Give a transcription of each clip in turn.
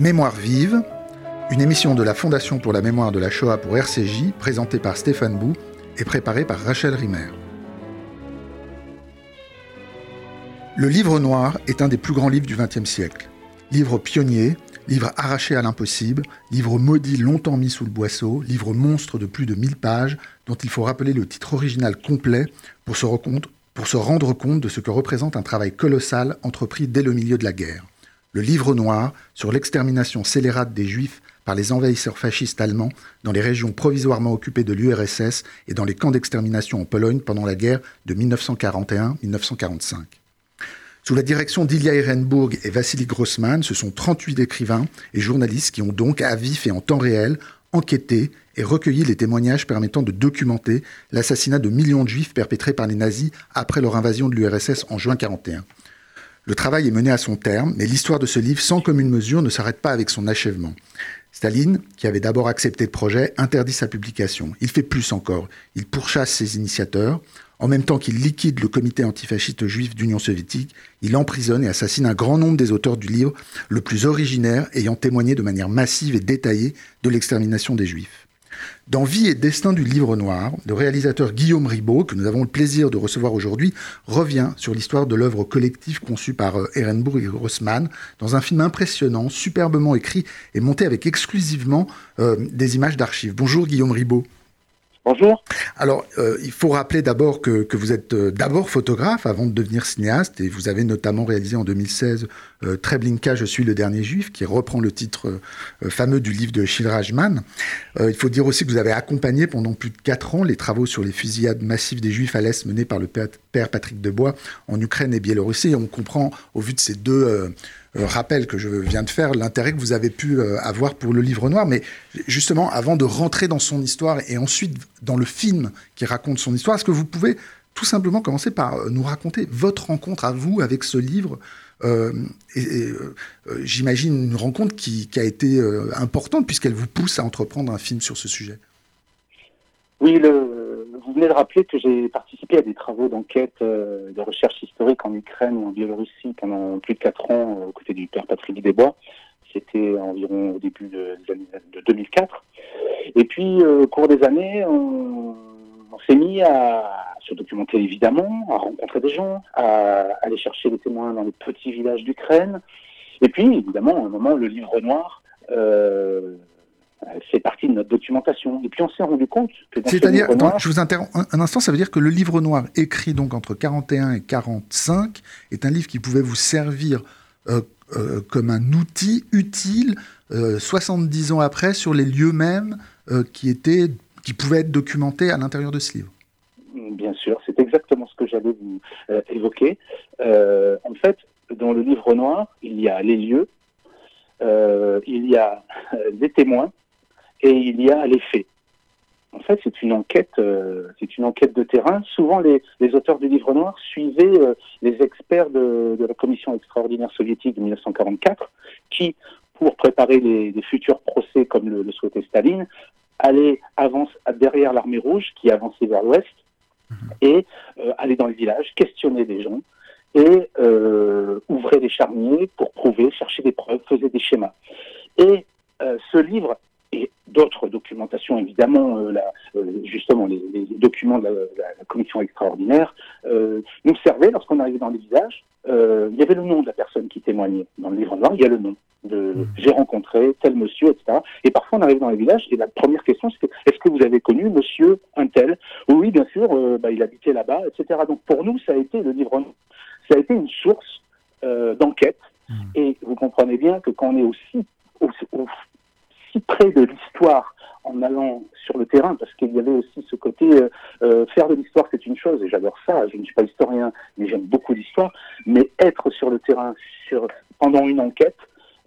Mémoire vive, une émission de la Fondation pour la mémoire de la Shoah pour RCJ, présentée par Stéphane Bou et préparée par Rachel Rimmer. Le livre noir est un des plus grands livres du XXe siècle. Livre pionnier, livre arraché à l'impossible, livre maudit longtemps mis sous le boisseau, livre monstre de plus de 1000 pages, dont il faut rappeler le titre original complet pour se, pour se rendre compte de ce que représente un travail colossal entrepris dès le milieu de la guerre le livre noir sur l'extermination scélérate des Juifs par les envahisseurs fascistes allemands dans les régions provisoirement occupées de l'URSS et dans les camps d'extermination en Pologne pendant la guerre de 1941-1945. Sous la direction d'Ilya Ehrenburg et Vassili Grossman, ce sont 38 écrivains et journalistes qui ont donc, à vif et en temps réel, enquêté et recueilli les témoignages permettant de documenter l'assassinat de millions de juifs perpétrés par les nazis après leur invasion de l'URSS en juin 1941. Le travail est mené à son terme, mais l'histoire de ce livre, sans commune mesure, ne s'arrête pas avec son achèvement. Staline, qui avait d'abord accepté le projet, interdit sa publication. Il fait plus encore. Il pourchasse ses initiateurs. En même temps qu'il liquide le comité antifasciste juif d'Union soviétique, il emprisonne et assassine un grand nombre des auteurs du livre, le plus originaire ayant témoigné de manière massive et détaillée de l'extermination des juifs. Dans Vie et destin du livre noir, le réalisateur Guillaume Ribaud, que nous avons le plaisir de recevoir aujourd'hui, revient sur l'histoire de l'œuvre collective conçue par Ehrenburg et Grossman dans un film impressionnant, superbement écrit et monté avec exclusivement euh, des images d'archives. Bonjour Guillaume Ribaud. Bonjour. Alors, euh, il faut rappeler d'abord que, vous êtes euh, d'abord photographe avant de devenir cinéaste, et vous avez notamment réalisé en 2016 euh, Treblinka, Je suis le dernier juif, qui reprend le titre fameux du livre de Shilrajman. il faut dire aussi que vous avez accompagné pendant plus de quatre ans les travaux sur les fusillades massives des juifs à l'Est menés par le père Patrick Debois en Ukraine et Biélorussie. Et on comprend, au vu de ces deux euh, rappel que je viens de faire, l'intérêt que vous avez pu euh, avoir pour le livre noir. Mais justement, avant de rentrer dans son histoire et ensuite dans le film qui raconte son histoire, est-ce que vous pouvez tout simplement commencer par euh, nous raconter votre rencontre à vous avec ce livre et, j'imagine une rencontre qui, a été importante puisqu'elle vous pousse à entreprendre un film sur ce sujet. Oui, le, vous venez de rappeler que j'ai participé à des travaux d'enquête euh, de recherche historique en Ukraine ou en Biélorussie pendant plus de quatre ans euh, aux côtés du père Patrick Desbois. C'était environ au début de, de 2004. Et puis, euh, au cours des années, on, s'est mis à se documenter évidemment, à rencontrer des gens, à aller chercher des témoins dans les petits villages d'Ukraine. Et puis, évidemment, à un moment, le livre noir c'est partie de notre documentation. Et puis on s'est rendu compte que C'est-à-dire, je vous interromps un, instant, ça veut dire que le livre noir écrit donc entre 41 et 45 est un livre qui pouvait vous servir euh, euh, comme un outil utile 70 euh, ans après sur les lieux mêmes qui, étaient, qui pouvaient être documentés à l'intérieur de ce livre. Bien sûr, c'est exactement ce que j'allais vous évoquer. en fait, dans le livre noir, il y a les lieux, il y a des témoins, et il y a les faits. En fait, c'est une enquête, euh, c'est une enquête de terrain. Souvent, les, les, auteurs du livre noir suivaient euh, les experts de, la commission extraordinaire soviétique de 1944, qui, pour préparer les, les futurs procès comme le, souhaitait Staline, allaient avance, derrière l'armée rouge qui avançait vers l'ouest mhm. et euh, aller dans le village, questionner des gens et euh, ouvrir des charniers pour prouver, chercher des preuves, faisaient des schémas. Et ce livre et d'autres documentations, évidemment, euh, euh, justement les, documents de la, commission extraordinaire, euh, nous servaient lorsqu'on arrivait dans les villages. il y avait le nom de la personne qui témoignait. Dans le livre noir, il y a le nom de mmh. j'ai rencontré tel monsieur, etc. Et parfois, on arrive dans les villages et la première question, c'est est-ce que vous avez connu monsieur un tel? Oui, bien sûr, bah, il habitait là-bas, etc. Donc pour nous, ça a été le livre noir. Ça a été une source d'enquête. Mmh. Et vous comprenez bien que quand on est aussi au, au, si près de l'histoire en allant sur le terrain, parce qu'il y avait aussi ce côté euh, euh, faire de l'histoire, c'est une chose, et j'adore ça. Je ne suis pas historien, mais j'aime beaucoup l'histoire. Mais être sur le terrain sur, pendant une enquête,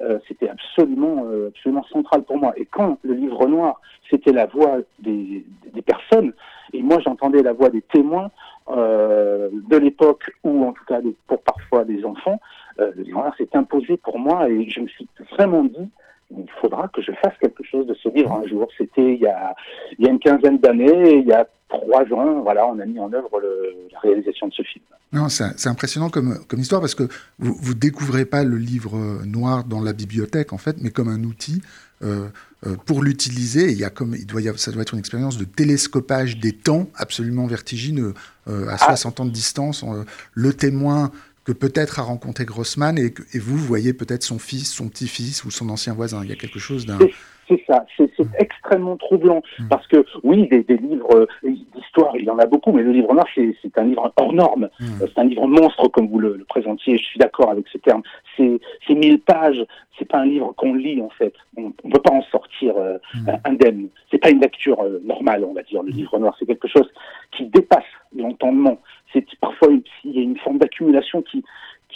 euh, c'était absolument, absolument central pour moi. Et quand le livre noir, c'était la voix des, des, personnes, et moi j'entendais la voix des témoins de l'époque, ou en tout cas pour parfois des enfants, le livre noir s'est imposé pour moi, et je me suis vraiment dit il faudra que je fasse quelque chose de ce livre un jour. C'était il y a, il y a une quinzaine d'années, il y a trois ans, voilà, on a mis en œuvre le, la réalisation de ce film. Non, c'est impressionnant comme, comme histoire parce que vous, vous découvrez pas le livre noir dans la bibliothèque en fait, mais comme un outil euh, euh, pour l'utiliser. Il y a comme il doit y avoir, ça doit être une expérience de télescopage des temps absolument vertigineux euh, à 60 ah. ans de distance. le témoin que peut-être a rencontré Grossman et, et vous voyez peut-être son fils, son petit-fils ou son ancien voisin. Il y a quelque chose d'un c'est ça, c'est extrêmement troublant mm. parce que oui, des, des livres euh, d'histoire, il y en a beaucoup, mais le livre noir, c'est un livre hors norme, mm. euh, c'est un livre monstre comme vous le, présentiez. Je suis d'accord avec ce terme. C'est mille pages, c'est pas un livre qu'on lit en fait. On ne peut pas en sortir euh, mm. indemne. C'est pas une lecture normale, on va dire. Le livre noir, c'est quelque chose qui dépasse l'entendement. C'est parfois il y a une forme d'accumulation qui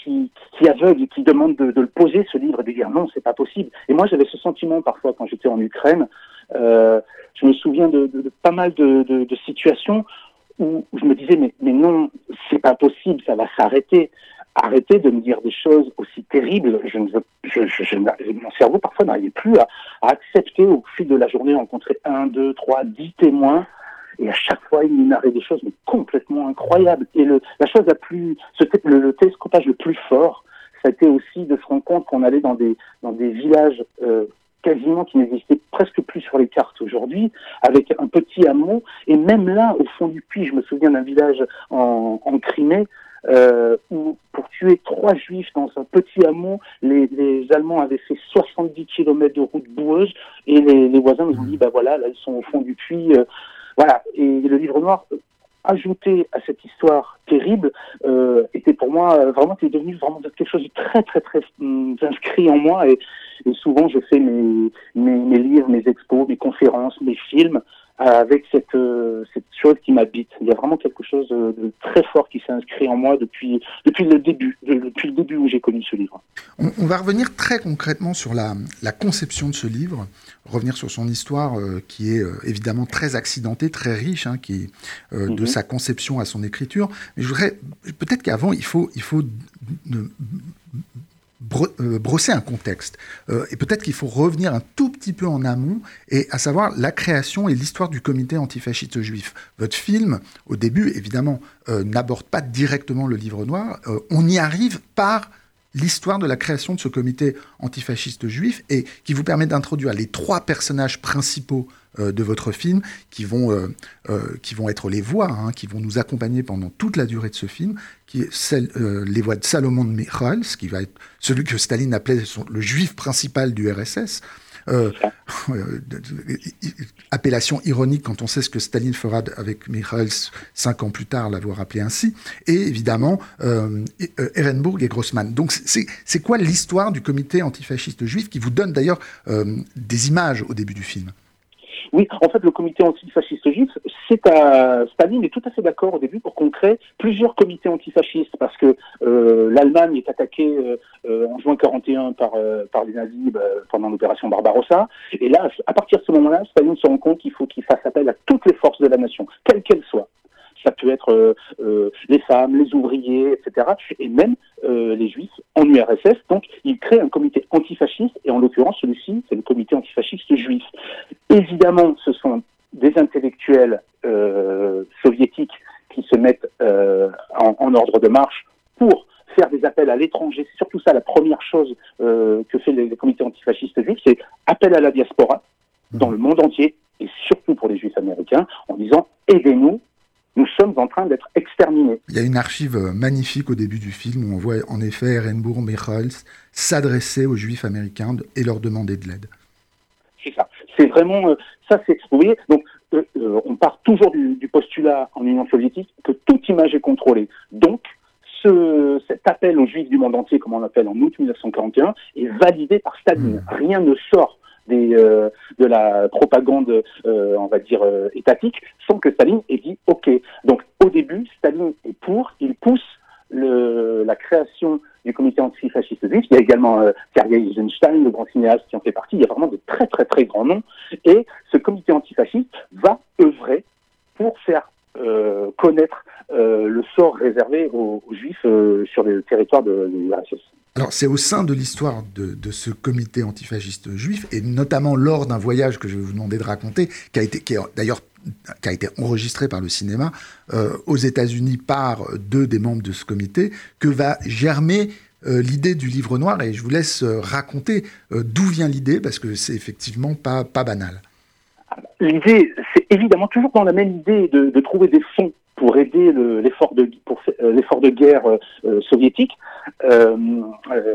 qui, aveugle et qui demande de, le poser, ce livre, et de dire non, c'est pas possible. Et moi, j'avais ce sentiment parfois quand j'étais en Ukraine. Euh, je me souviens de, pas mal de, situations où je me disais mais, non, c'est pas possible, ça va s'arrêter. Arrêtez de me dire des choses aussi terribles. Je ne veux, mon cerveau parfois n'arrivait plus à, à, accepter au fil de la journée rencontrer un, deux, trois, dix témoins et à chaque fois, il nous narrait des choses mais complètement incroyables. Et le, la chose la plus, le, le télescopage le plus fort, ça a été aussi de se rendre compte qu'on allait dans des, dans des villages euh, quasiment qui n'existaient presque plus sur les cartes aujourd'hui, avec un petit hameau. Et même là, au fond du puits, je me souviens d'un village en, en Crimée, euh, où pour tuer trois juifs dans un petit hameau, les, les Allemands avaient fait 70 km de route boueuse, et les, les voisins nous ont dit, bah voilà, là ils sont au fond du puits, euh, voilà. Et le livre noir, ajouté à cette histoire terrible, euh, était pour moi euh, vraiment, devenu vraiment quelque chose de très, très, très hum, inscrit en moi. Et, souvent, je fais mes, mes, livres, mes expos, mes conférences, mes films avec cette, euh, cette chose qui m'habite. Il y a vraiment quelque chose de, très fort qui s'est inscrit en moi depuis, depuis le début, depuis le début où j'ai connu ce livre. On, va revenir très concrètement sur la, la, conception de ce livre, revenir sur son histoire euh, qui est euh, évidemment très accidentée, très riche, hein, qui de mhm. sa conception à son écriture. Mais je voudrais peut-être qu'avant il faut, il faut euh, brosser un contexte. Euh, et peut-être qu'il faut revenir un tout petit peu en amont, et à savoir la création et l'histoire du comité antifasciste juif. Votre film, au début, évidemment, euh, n'aborde pas directement le livre noir. on y arrive par l'histoire de la création de ce comité antifasciste juif et qui vous permet d'introduire les trois personnages principaux euh, de votre film qui vont, euh, euh, qui vont être les voix, hein, qui vont nous accompagner pendant toute la durée de ce film, qui est celle, les voix de Salomon de Michals, qui va celui que Staline appelait le juif principal du RSS, euh, euh, appellation ironique quand on sait ce que Staline fera avec Michels cinq ans plus tard, l'avoir appelé ainsi, et évidemment euh Ehrenburg et Grossman. Donc c'est quoi l'histoire du comité antifasciste juif qui vous donne d'ailleurs des images au début du film? Oui, en fait, le comité antifasciste juif, c'est à Staline est tout à fait d'accord au début pour qu'on crée plusieurs comités antifascistes parce que euh, l'Allemagne est attaquée euh, euh en juin 41 par euh, par les nazis bah, pendant l'opération Barbarossa. Et là, à partir de ce moment-là, Staline se rend compte qu'il faut qu'il fasse appel à toutes les forces de la nation, quelles qu'elles soient ça peut être euh, euh, les femmes, les ouvriers, etc. Et même euh, les juifs en URSS. Donc, il crée un comité antifasciste, et en l'occurrence, celui-ci, c'est le comité antifasciste juif. Évidemment, ce sont des intellectuels soviétiques qui se mettent en, ordre de marche pour faire des appels à l'étranger. C'est surtout ça la première chose que fait le comité antifasciste juif, c'est appel à la diaspora dans le monde entier, et surtout pour les juifs américains, en disant aidez-nous nous sommes en train d'être exterminés. Il y a une archive magnifique au début du film où on voit en effet Ehrenburg Michels s'adresser aux juifs américains et leur demander de l'aide. C'est ça. C'est vraiment euh, ça. C'est vous voyez. Donc euh, euh, on part toujours du, postulat en Union soviétique que toute image est contrôlée. Donc ce, cet appel aux juifs du monde entier, comme on l'appelle en août 1941, est validé par Staline. Hmm. Rien ne sort euh, de la propagande, euh, on va dire, euh, étatique, sans que Staline ait dit OK. Donc au début, Staline est pour, il pousse la création du comité antifasciste juif. Il y a également euh, Eisenstein, le grand cinéaste, qui en fait partie. Il y a vraiment de très très très grands noms. Et ce comité antifasciste va œuvrer pour faire connaître le sort réservé aux, Juifs sur le territoire de, l'URSS. Alors c'est au sein de l'histoire de, ce comité antifasciste juif, et notamment lors d'un voyage que je vais vous demander de raconter, qui a été, d'ailleurs qui a été enregistré par le cinéma aux États-Unis par deux des membres de ce comité, que va germer euh, l'idée du livre noir et je vous laisse euh, raconter euh, d'où vient l'idée parce que c'est effectivement pas, pas banal. L'idée, c'est évidemment toujours dans la même idée de, trouver des fonds pour aider l'effort de, pour, l'effort de guerre soviétique.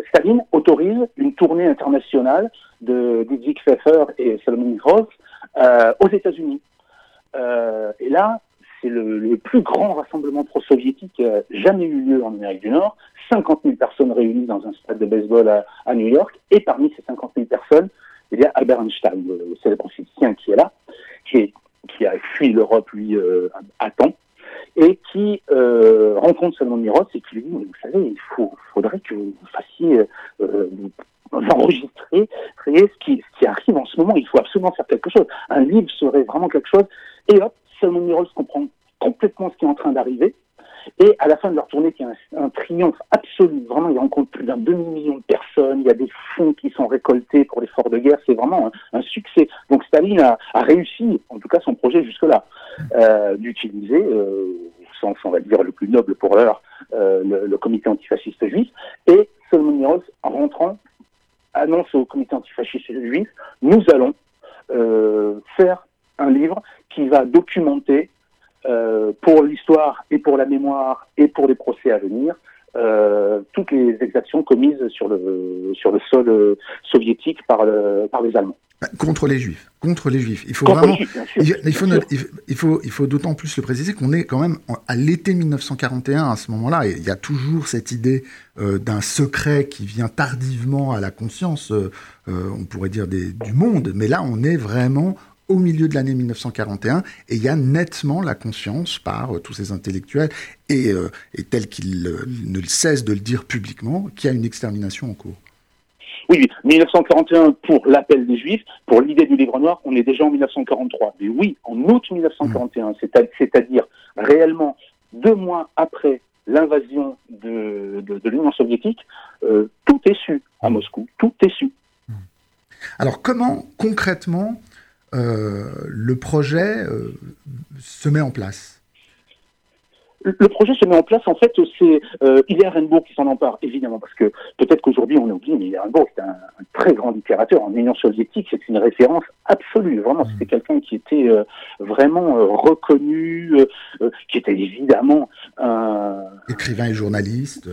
Staline autorise une tournée internationale de Dick Pfeffer et Salomon Gross aux États-Unis. et là, c'est le, plus grand rassemblement pro-soviétique jamais eu lieu en Amérique du Nord. 50 000 personnes réunies dans un stade de baseball à, New York. Et parmi ces 50 000 personnes, il y a Albert Einstein, le célèbre physicien qui est là, qui, qui a fui l'Europe, lui, euh, à temps, et qui euh, rencontre Salomon Miros et qui lui dit, vous savez, il faut, faudrait que vous fassiez... Euh, enregistrer ce qui, ce qui arrive en ce moment. Il faut absolument faire quelque chose. Un livre serait vraiment quelque chose. Et hop, Salomon Miros comprend complètement ce qui est en train d'arriver. Et à la fin de leur tournée, qui est un, triomphe absolu, vraiment, ils rencontrent plus d'un demi-million de personnes, il y a des fonds qui sont récoltés pour l'effort de guerre, c'est vraiment un, succès. Donc Staline a, réussi, en tout cas son projet jusque-là, euh, d'utiliser, euh, au sens, on va dire, le plus noble pour l'heure, euh, le, comité antifasciste juif, et Solomon en rentrant, annonce au comité antifasciste juif, nous allons euh, faire un livre qui va documenter euh, pour l'histoire et pour la mémoire et pour les procès à venir, toutes les exactions commises sur le, sur le sol euh, soviétique par, par les Allemands. Bah, contre les Juifs, contre les Juifs. Il faut vraiment, il, faut, il, faut, il faut d'autant plus le préciser qu'on est quand même à l'été 1941 à ce moment-là. Il y a toujours cette idée d'un secret qui vient tardivement à la conscience, on pourrait dire des, du monde, mais là on est vraiment au milieu de l'année 1941, et il y a nettement la conscience par euh, tous ces intellectuels, et, euh, tel qu'ils ne cessent de le dire publiquement, qu'il y a une extermination en cours. Oui, 1941 pour l'appel des Juifs, pour l'idée du livre noir, on est déjà en 1943. Mais oui, en août 1941, mmh. c'est-à-dire réellement deux mois après l'invasion de, l'Union soviétique, euh, tout est su à mmh. Moscou, tout est su. Mmh. Alors comment concrètement euh, le projet euh, se met en place le projet se met en place, en fait, c'est euh, Hilaire qui s'en empare, évidemment, parce que peut-être qu'aujourd'hui on a oublié, mais Hilaire Renbourg est un, très grand littérateur en Union soviétique, c'est une référence absolue, vraiment, c'était quelqu'un qui était euh, vraiment euh, reconnu, euh, qui était évidemment un... Écrivain et journaliste.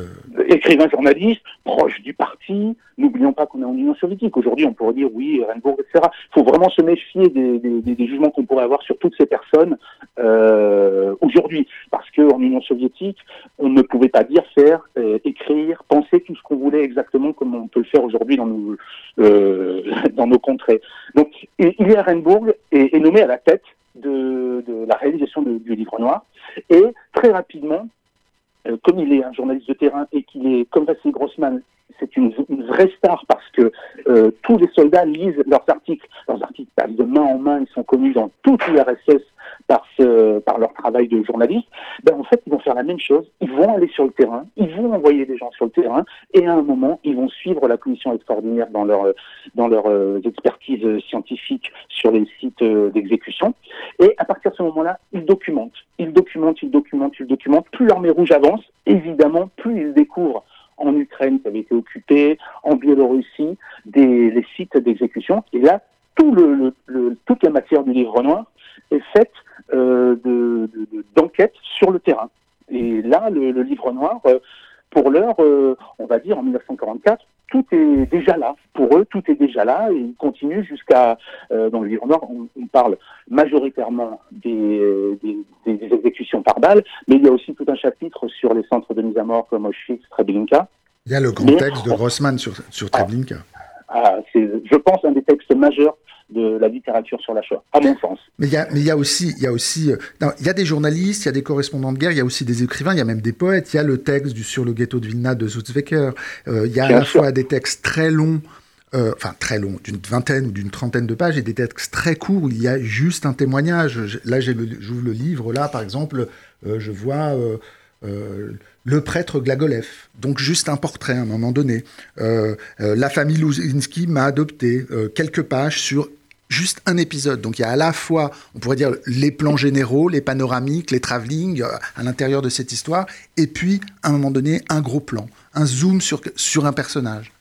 Écrivain journaliste, proche du parti, n'oublions pas qu'on est en Union soviétique, aujourd'hui on pourrait dire oui, Renbourg, etc. Il faut vraiment se méfier des, des, des jugements qu'on pourrait avoir sur toutes ces personnes aujourd'hui, parce que Union soviétique, on ne pouvait pas dire, faire, euh, écrire, penser tout ce qu'on voulait exactement comme on peut le faire aujourd'hui dans nos, euh, dans nos contrées. Donc, Ilya Renbourg est, est, nommé à la tête de, de la réalisation du livre noir et très rapidement, euh, comme il est un journaliste de terrain et qu'il est, comme Vassili Grossman, c'est une, vraie star parce que tous les soldats lisent leurs articles. Leurs articles passent de main en main, ils sont connus dans toute l'URSS par, par leur travail de journaliste, ben en fait, ils vont faire la même chose. Ils vont aller sur le terrain, ils vont envoyer des gens sur le terrain, et à un moment, ils vont suivre la commission extraordinaire dans leur, dans leur euh, expertise scientifique sur les sites euh, d'exécution. Et à partir de ce moment-là, ils documentent. Ils documentent, ils documentent, ils documentent. Plus l'armée rouge avance, évidemment, plus ils découvrent en Ukraine qui avait été occupée, en Biélorussie, des, les sites d'exécution. Et là, tout le, le, toute la matière du livre noir est faite euh, d'enquête de, sur le terrain. Et là, le, livre noir, euh, pour l'heure, euh, on va dire en 1944, tout est déjà là. Pour eux, tout est déjà là et ils continuent jusqu'à, dans le livre noir, on, parle majoritairement des, des, exécutions par balle, mais il y a aussi tout un chapitre sur les centres de mise à mort comme Auschwitz, Treblinka. Il y a le grand texte de Rossmann sur, sur Treblinka. Ah, c'est, je pense, un des textes majeurs de la littérature sur la Shoah, à mon sens. Mais il y a, mais il y a aussi, il y a aussi, euh, il y a des journalistes, il y a des correspondants de guerre, il y a aussi des écrivains, il y a même des poètes. Il y a le texte du sur le ghetto de Vilna de Zuzwecker. Euh, il y a à la fois des textes très longs euh, enfin très long, d'une vingtaine ou d'une trentaine de pages, et des textes très courts où il y a juste un témoignage. Là, j'ouvre le livre, là, par exemple, euh, je vois euh, le prêtre Glagolev, donc juste un portrait à un moment donné. la famille Louzinski m'a adopté, quelques pages sur juste un épisode. Donc il y a à la fois, on pourrait dire, les plans généraux, les panoramiques, les travelling à l'intérieur de cette histoire, et puis, à un moment donné, un gros plan, un zoom sur, sur un personnage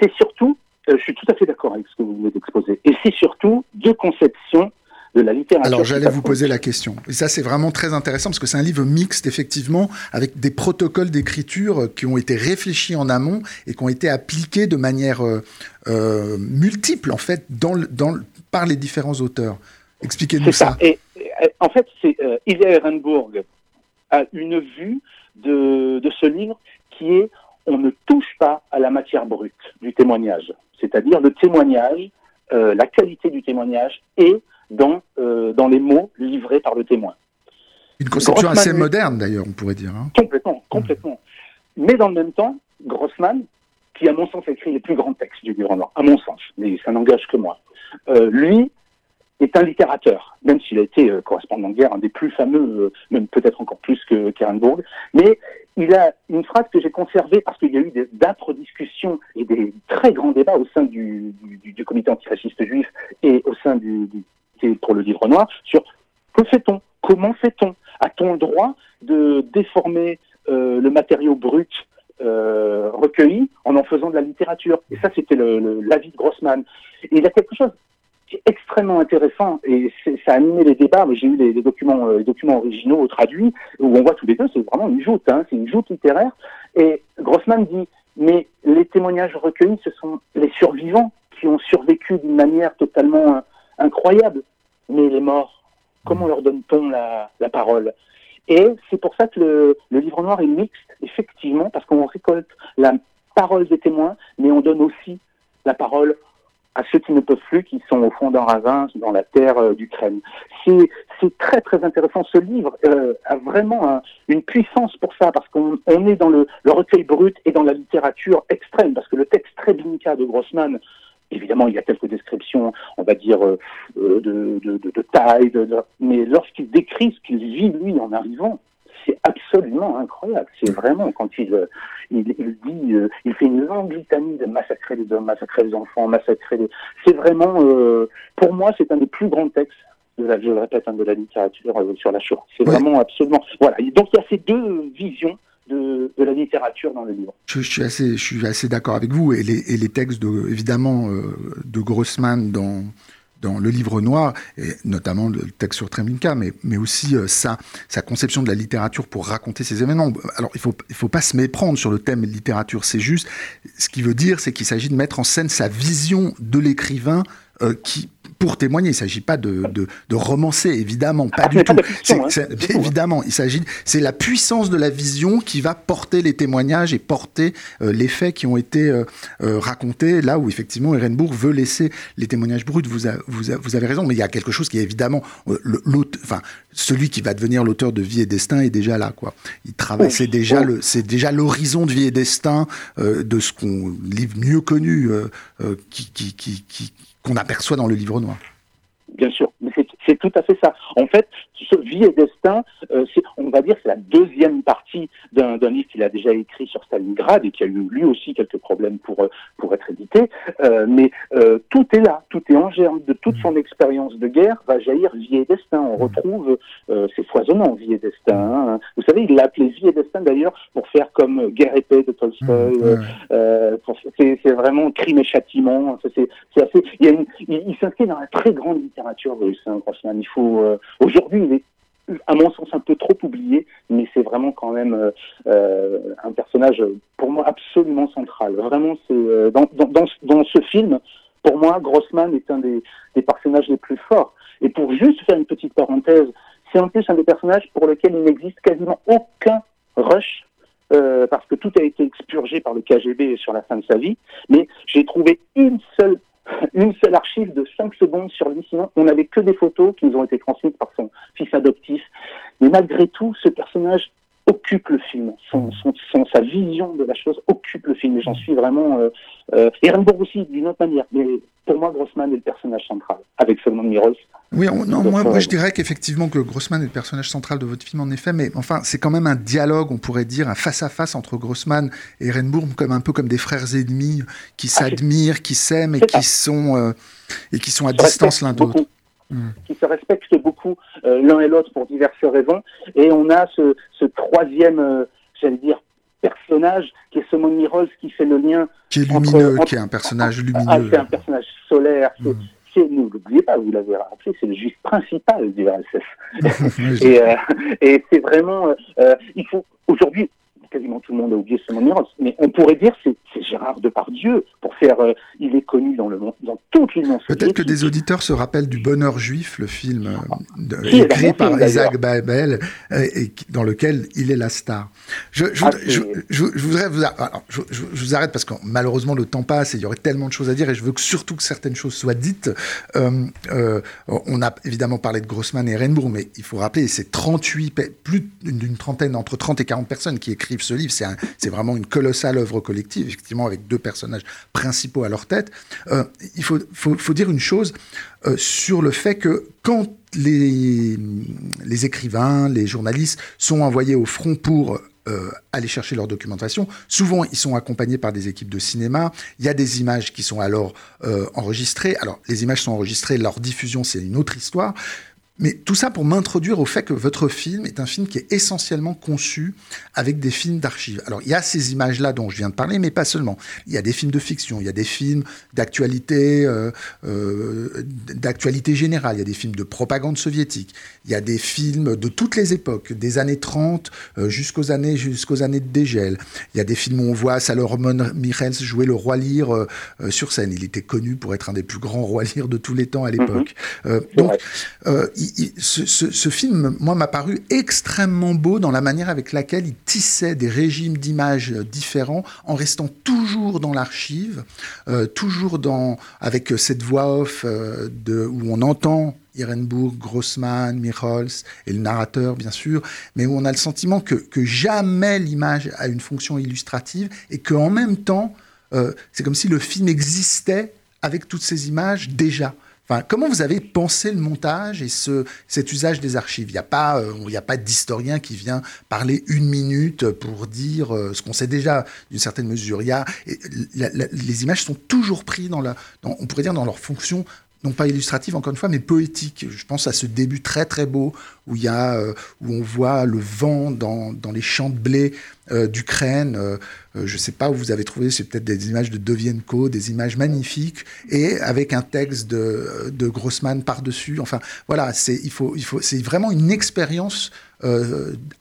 c'est surtout, euh, je suis tout à fait d'accord avec ce que vous venez d'exposer, et c'est surtout deux conceptions de la littérature. Alors j'allais vous poser la question. Et ça c'est vraiment très intéressant parce que c'est un livre mixte effectivement avec des protocoles d'écriture qui ont été réfléchis en amont et qui ont été appliqués de manière euh, euh, multiple en fait dans, dans, par les différents auteurs. Expliquez-nous ça. Et, en fait, c'est euh, Ehrenburg a une vue de, de ce livre qui est on ne touche pas à la matière brute du témoignage, c'est-à-dire le témoignage, euh, la qualité du témoignage est dans, euh, dans les mots livrés par le témoin. Une conception assez moderne d'ailleurs, on pourrait dire. Hein. Complètement, complètement. Mais dans le même temps, Grossman, qui à mon sens écrit les plus grands textes du livre noir, à mon sens, mais ça n'engage que moi, euh, lui est un littérateur, même s'il a été correspondant de guerre, un des plus fameux, même peut-être encore plus que Kernbourg, mais il a une phrase que j'ai conservée parce qu'il y a eu d'âpres discussions et des très grands débats au sein du, du, du comité antifasciste juif et au sein du pour le livre noir sur que fait-on Comment fait-on A-t-on le droit de déformer euh, le matériau brut euh, recueilli en en faisant de la littérature? Et ça, c'était l'avis de Grossman. Et il y a quelque chose extrêmement intéressant et ça a animé les débats. J'ai eu les, documents, euh, les documents originaux traduits où on voit tous les deux, c'est vraiment une joute, hein, c'est une joute littéraire. Et Grossman dit, mais les témoignages recueillis, ce sont les survivants qui ont survécu d'une manière totalement incroyable. Mais les morts, comment leur donne-t-on la, la, parole? Et c'est pour ça que le, le livre noir est mixte, effectivement, parce qu'on récolte la parole des témoins, mais on donne aussi la parole à ceux qui ne peuvent plus, qui sont au fond d'un ravin dans la terre euh, d'Ukraine. C'est très très intéressant. Ce livre euh, a vraiment une puissance pour ça, parce qu'on on est dans le, le, recueil brut et dans la littérature extrême, parce que le texte très Treblinka de Grossman, évidemment, il y a quelques descriptions, on va dire, euh, de, de, de, de, taille, mais lorsqu'il décrit ce qu'il vit, lui, en arrivant, c'est absolument incroyable. C'est vraiment quand il, euh, il, il dit, euh, il fait une longue litanie de massacrer les hommes, massacrer les enfants, massacrer les. C'est vraiment, euh, pour moi, c'est un des plus grands textes. De la, je le répète, hein, de la littérature sur la Shoah. C'est vraiment absolument. Voilà. donc il y a ces deux visions de, la littérature dans le livre. Je, suis assez, assez d'accord avec vous et les, textes de, évidemment de Grossman dans dans le livre noir, et notamment le texte sur Treblinka, mais, mais aussi euh, sa, sa conception de la littérature pour raconter ces événements. Alors, il ne faut, il faut pas se méprendre sur le thème littérature, c'est juste, ce qui veut dire, c'est qu'il s'agit de mettre en scène sa vision de l'écrivain euh, qui pour témoigner. Il ne s'agit pas de, de, de, romancer, évidemment, pas du tout. Hein. évidemment, il s'agit, c'est la puissance de la vision qui va porter les témoignages et porter euh, les faits qui ont été euh, euh, racontés. Là où effectivement, Ehrenbourg veut laisser les témoignages bruts. Vous, vous, vous, avez raison, mais il y a quelque chose qui est évidemment l'autre, enfin, celui qui va devenir l'auteur de Vie et Destin est déjà là, quoi. Il travaille, c'est déjà le, c'est déjà l'horizon de Vie et Destin de ce qu'on livre mieux connu, qui, qui, qui, qui qu'on aperçoit dans le livre noir. C'est tout à fait ça. En fait, ce Vie et Destin, euh, on va dire c'est la deuxième partie d'un livre qu'il a déjà écrit sur Stalingrad et qui a eu lui aussi quelques problèmes pour, euh, pour être édité. Euh, mais euh, tout est là, tout est en germe. De toute son expérience de guerre va jaillir Vie et Destin. On retrouve, euh, c'est foisonnant, Vie et Destin. Hein. Vous savez, il l'a appelé Vie et Destin d'ailleurs pour faire comme Guerre et paix de Tolstoï. c'est vraiment crime et châtiment. C'est assez. Il, il, il s'inscrit dans la très grande littérature russe, hein, Il faut aujourd'hui, il est à mon sens un peu trop oublié, mais c'est vraiment quand même euh, euh, un personnage pour moi absolument central. Vraiment, c'est euh, dans, ce film, pour moi, Grossman est un des, personnages les plus forts. Et pour juste faire une petite parenthèse, c'est en plus un des personnages pour lequel il n'existe quasiment aucun rush. Euh, parce que tout a été expurgé par le KGB sur la fin de sa vie, mais j'ai trouvé une seule une seule archive de 5 secondes sur lui. Sinon, on n'avait que des photos qui nous ont été transmises par son fils adoptif. Mais malgré tout, ce personnage occupe le film. Son, son, sa vision de la chose occupe le film. Et j'en suis vraiment. Euh, euh, Ehrenburg aussi, d'une autre manière. Mais pour moi, Grossman est le personnage central, avec seulement Miros. Oui, non, moi, moi, je dirais qu'effectivement que Grossman est le personnage central de votre film, en effet. Mais enfin, c'est quand même un dialogue, on pourrait dire, un face-à-face entre Grossman et Ehrenburg, comme un peu comme des frères ennemis qui ah, s'admirent, qui s'aiment et qui sont euh, et qui sont à distance l'un d'autre. Hmm. qui se respectent beaucoup euh, l'un et l'autre pour diverses raisons. Et on a ce, ce troisième, euh, j'allais dire, personnage qui est Simon Mirols qui fait le lien. Qui est lumineux, qui est un personnage lumineux. Ah, c'est un personnage solaire. Hmm. Ne l'oubliez pas, vous l'avez rappelé, c'est le juge principal du RSS. et, euh, et c'est vraiment, il faut aujourd'hui, quasiment tout le monde a oublié ce Miros, mais on pourrait dire c'est c'est Gérard Depardieu pour faire. Euh, il est connu dans le monde, dans toute l'Union Peut-être que des auditeurs se rappellent du Bonheur juif, le film euh, écrit par Isaac Babel, euh, et, dans lequel il est la star. Je, je, ah, voudrais vous, je, vous arrête parce que malheureusement le temps passe et il y aurait tellement de choses à dire et je veux que, surtout que certaines choses soient dites. on a évidemment parlé de Grossman et Renbourg, mais il faut rappeler c'est 38, plus d'une trentaine, entre 30 et 40 personnes qui écrivent ce livre. C'est vraiment une colossale œuvre collective effectivement avec deux personnages principaux à leur tête. Euh, il faut, dire une chose euh, sur le fait que quand les, les écrivains, les journalistes sont envoyés au front pour euh, aller chercher leur documentation. Souvent, ils sont accompagnés par des équipes de cinéma. Il y a des images qui sont alors enregistrées. Alors, les images sont enregistrées, leur diffusion, c'est une autre histoire. Mais tout ça pour m'introduire au fait que votre film est un film qui est essentiellement conçu avec des films d'archives. Alors, il y a ces images-là dont je viens de parler, mais pas seulement. Il y a des films de fiction, il y a des films d'actualité, euh, euh, d'actualité générale, il y a des films de propagande soviétique, il y a des films de toutes les époques, des années 30 euh, jusqu'aux années, jusqu'aux années de dégel. Il y a des films où on voit Salomon Michels jouer le roi Lear sur scène. Il était connu pour être un des plus grands rois Lear de tous les temps à l'époque. Mm-hmm. donc, ce, film, moi, m'a paru extrêmement beau dans la manière avec laquelle il tissait des régimes d'images différents en restant toujours dans l'archive, euh, toujours dans, avec cette voix off euh, de, où on entend Irenburg, Grossman, Michols et le narrateur, bien sûr, mais où on a le sentiment que, jamais l'image a une fonction illustrative et qu'en même temps, euh, c'est comme si le film existait avec toutes ces images déjà comment vous avez pensé le montage et ce, cet usage des archives? Il n'y a pas, euh, a pas d'historien qui vient parler une minute pour dire euh, ce qu'on sait déjà d'une certaine mesure. Il y a, les images sont toujours prises dans la, on pourrait dire dans leur fonction non pas illustrative encore une fois, mais poétique. Je pense à ce début très très beau où il y a, euh, où on voit le vent dans, dans les champs de blé euh, d'Ukraine. Euh, je ne sais pas où vous avez trouvé, c'est peut-être des images de Dovienko, des images magnifiques, et avec un texte de, de Grossman par-dessus. Enfin, voilà, c'est il faut, il faut, vraiment une expérience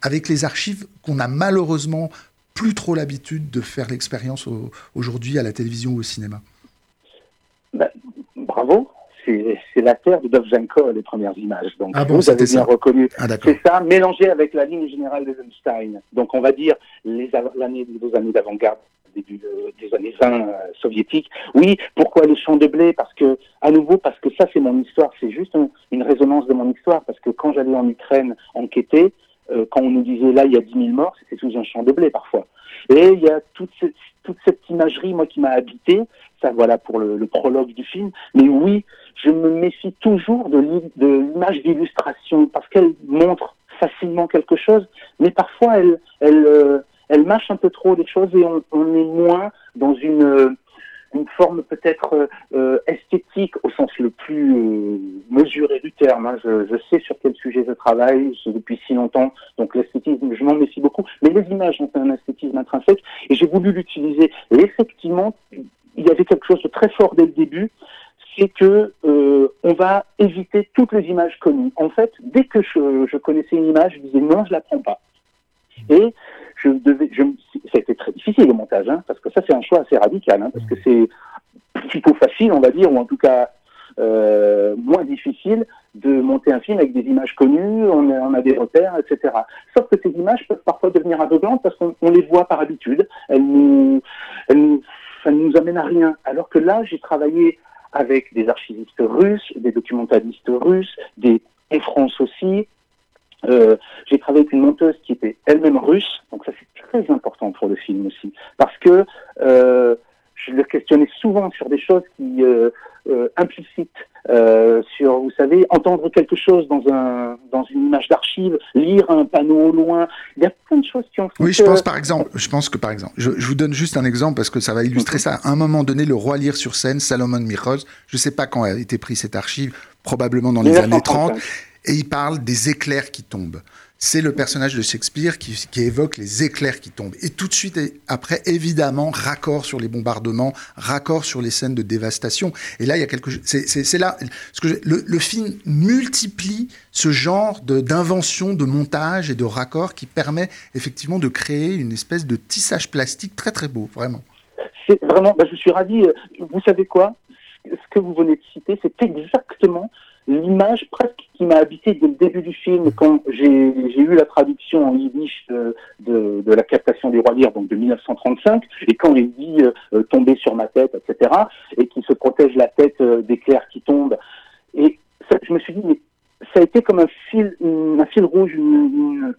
avec les archives qu'on a malheureusement plus trop l'habitude de faire l'expérience aujourd'hui à la télévision ou au cinéma. Bravo c'est la terre de Dovzhenko, les premières images. Donc, ah vous avez bien reconnu. Ah, c'est ça, mélangé avec la ligne générale d'Eisenstein. Donc, on va dire les, années, les années d'avant-garde, début des années 20 euh, soviétiques. Oui, pourquoi les champs de blé? Parce que, à nouveau, parce que ça, c'est mon histoire. C'est juste une résonance de mon histoire. Parce que quand j'allais en Ukraine enquêter, euh, quand on nous disait là, il y a 10 000 morts, c'était sous un champ de blé parfois. Et il y a toute cette, toute cette imagerie, moi, qui m'a habité. Ça, voilà pour le, le, prologue du film. Mais oui, je me méfie toujours de l'image d'illustration parce qu'elle montre facilement quelque chose, mais parfois elle, elle, euh, elle mâche un peu trop les choses et on, on est moins dans une, euh, une forme peut-être euh, esthétique au sens le plus mesuré du terme. Hein. Je, je, sais sur quel sujet je travaille depuis si longtemps, donc l'esthétisme, je m'en méfie beaucoup. Mais les images ont un esthétisme intrinsèque et j'ai voulu l'utiliser. Effectivement, il y avait quelque chose de très fort dès le début c'est que euh, on va éviter toutes les images connues. En fait, dès que je, je, connaissais une image, je disais non, je la prends pas. Et je devais, je, ça a été très difficile le montage, hein, parce que ça c'est un choix assez radical, hein, parce que c'est plutôt facile, on va dire, ou en tout cas euh, moins difficile de monter un film avec des images connues, on a, des repères, etc. Sauf que ces images peuvent parfois devenir aveuglantes parce qu'on les voit par habitude, elles nous, elles nous, nous amène à rien. Alors que là, j'ai travaillé avec des archivistes russes, des documentalistes russes, des et France aussi, Euh, j'ai travaillé avec une monteuse qui était elle-même russe, donc ça c'est très important pour le film aussi, parce que euh, je le questionnais souvent sur des choses qui euh, euh implicites, euh, sur, vous savez, entendre quelque chose dans un dans une image d'archive, lire un panneau au loin. Il y a plein de choses qui ont. Oui, je pense par exemple, je pense que par exemple, je, je, vous donne juste un exemple parce que ça va illustrer ça. À un moment donné, le roi lire sur scène, Salomon Miroz, je ne sais pas quand a été pris cette archive, probablement dans les années 30, et il parle des éclairs qui tombent c'est le personnage de Shakespeare qui, évoque les éclairs qui tombent. Et tout de suite après, évidemment, raccord sur les bombardements, raccord sur les scènes de dévastation. Et là, il y a quelque chose. C'est là. Ce que le, film multiplie ce genre d'invention, de, montage et de raccord qui permet effectivement de créer une espèce de tissage plastique très très beau, vraiment. C'est vraiment. Bah, je suis ravi. Vous savez quoi? Ce que vous venez de citer, c'est exactement l'image presque qui m'a habité dès le début du film, quand j'ai eu la traduction en yiddish de, de, de, la captation des rois lire, donc de 1935, et quand il dit euh, tomber sur ma tête, etc., et qui se protège la tête euh, d'éclairs qui tombent. Et ça, je me suis dit, mais ça a été comme un fil, un fil rouge, une,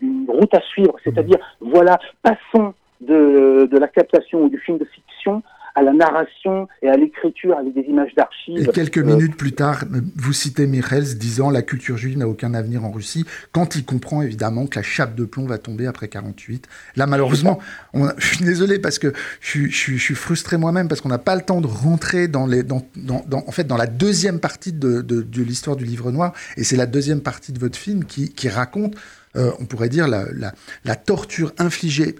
une route à suivre, c'est-à-dire, voilà, passons de, de la captation ou du film de fiction à la narration et à l'écriture avec des images d'archives. Et quelques euh, minutes plus tard, vous citez Michels disant la culture juive n'a aucun avenir en Russie, quand il comprend évidemment que la chape de plomb va tomber après 48. Là, malheureusement, on je suis désolé parce que je, je, je suis frustré moi-même parce qu'on n'a pas le temps de rentrer dans les, dans, dans, dans, en fait, dans la deuxième partie de, de, de l'histoire du livre noir, et c'est la deuxième partie de votre film qui, qui raconte euh, on pourrait dire, la, la, la, torture infligée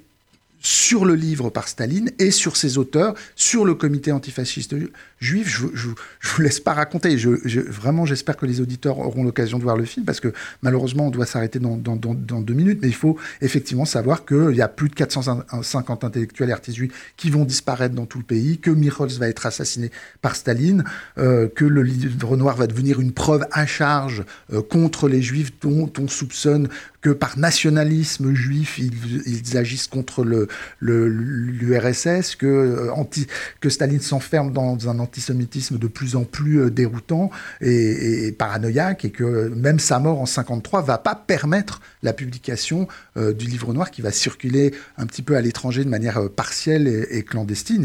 sur le livre par Staline et sur ses auteurs, sur le comité antifasciste juif. Je, je, je vous laisse pas raconter. Je, je vraiment, j'espère que les auditeurs auront l'occasion de voir le film parce que malheureusement, on doit s'arrêter dans, dans, dans, dans, deux minutes. Mais il faut effectivement savoir qu'il y a plus de 450 intellectuels et artistes juifs qui vont disparaître dans tout le pays, que Mirols va être assassiné par Staline, euh, que le livre noir va devenir une preuve à charge euh, contre les juifs dont on soupçonne que par nationalisme juif, ils agissent contre le, l'URSS, que, euh, anti, que Staline s'enferme dans un antisémitisme de plus en plus euh, déroutant et, paranoïaque, et que même sa mort en 53 va pas permettre la publication euh, du livre noir qui va circuler un petit peu à l'étranger de manière partielle et, clandestine.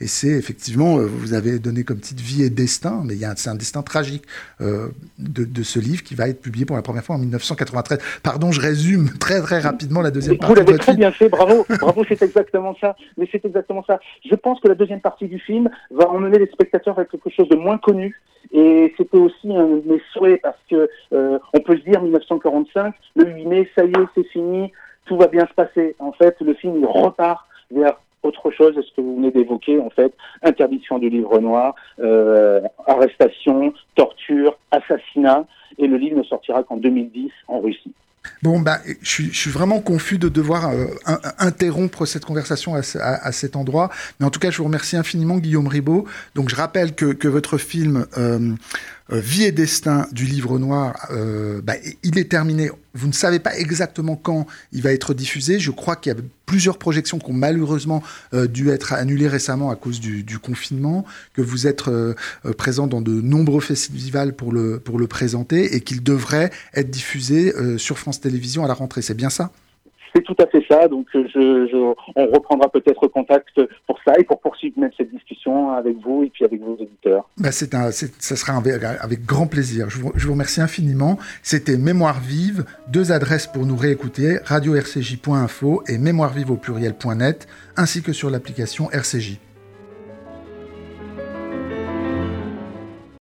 Et c'est effectivement, vous avez donné comme titre Vie et Destin, mais c'est un destin tragique de, de, ce livre qui va être publié pour la première fois en 1993. Pardon, je résume très très rapidement la deuxième partie. Vous l'avez très bien fait, bravo, bravo c'est exactement ça. Mais c'est exactement ça. Je pense que la deuxième partie du film va emmener les spectateurs vers quelque chose de moins connu. Et c'était aussi un de mes souhaits parce que euh, on peut se dire 1945, le 8 mai, ça y est, c'est fini, tout va bien se passer. En fait, le film il repart vers autre chose, ce que vous venez d'évoquer, en fait, interdiction du livre noir, euh, arrestation, torture, assassinat, et le livre ne sortira qu'en 2010 en Russie. Bon, bah, je, suis vraiment confus de devoir euh, interrompre cette conversation à, cet endroit. Mais en tout cas, je vous remercie infiniment, Guillaume Ribaud. Donc, je rappelle que, votre film euh, Vie et destin du livre noir, euh, bah, il est terminé. Vous ne savez pas exactement quand il va être diffusé. Je crois qu'il y a plusieurs projections qui ont malheureusement euh, dû être annulées récemment à cause du, confinement, que vous êtes présent dans de nombreux festivals pour le, pour le présenter et qu'il devrait être diffusé sur France Télévisions à la rentrée. C'est bien ça? C'est tout à fait ça. Donc, je, on reprendra peut-être contact pour ça et pour poursuivre même cette discussion avec vous et puis avec vos auditeurs. Bah c'est un, ça sera avec, grand plaisir. Je vous, je vous remercie infiniment. C'était Mémoire vive. Deux adresses pour nous réécouter radio-rcj.info et mémoirevive au pluriel.net, ainsi que sur l'application RCJ.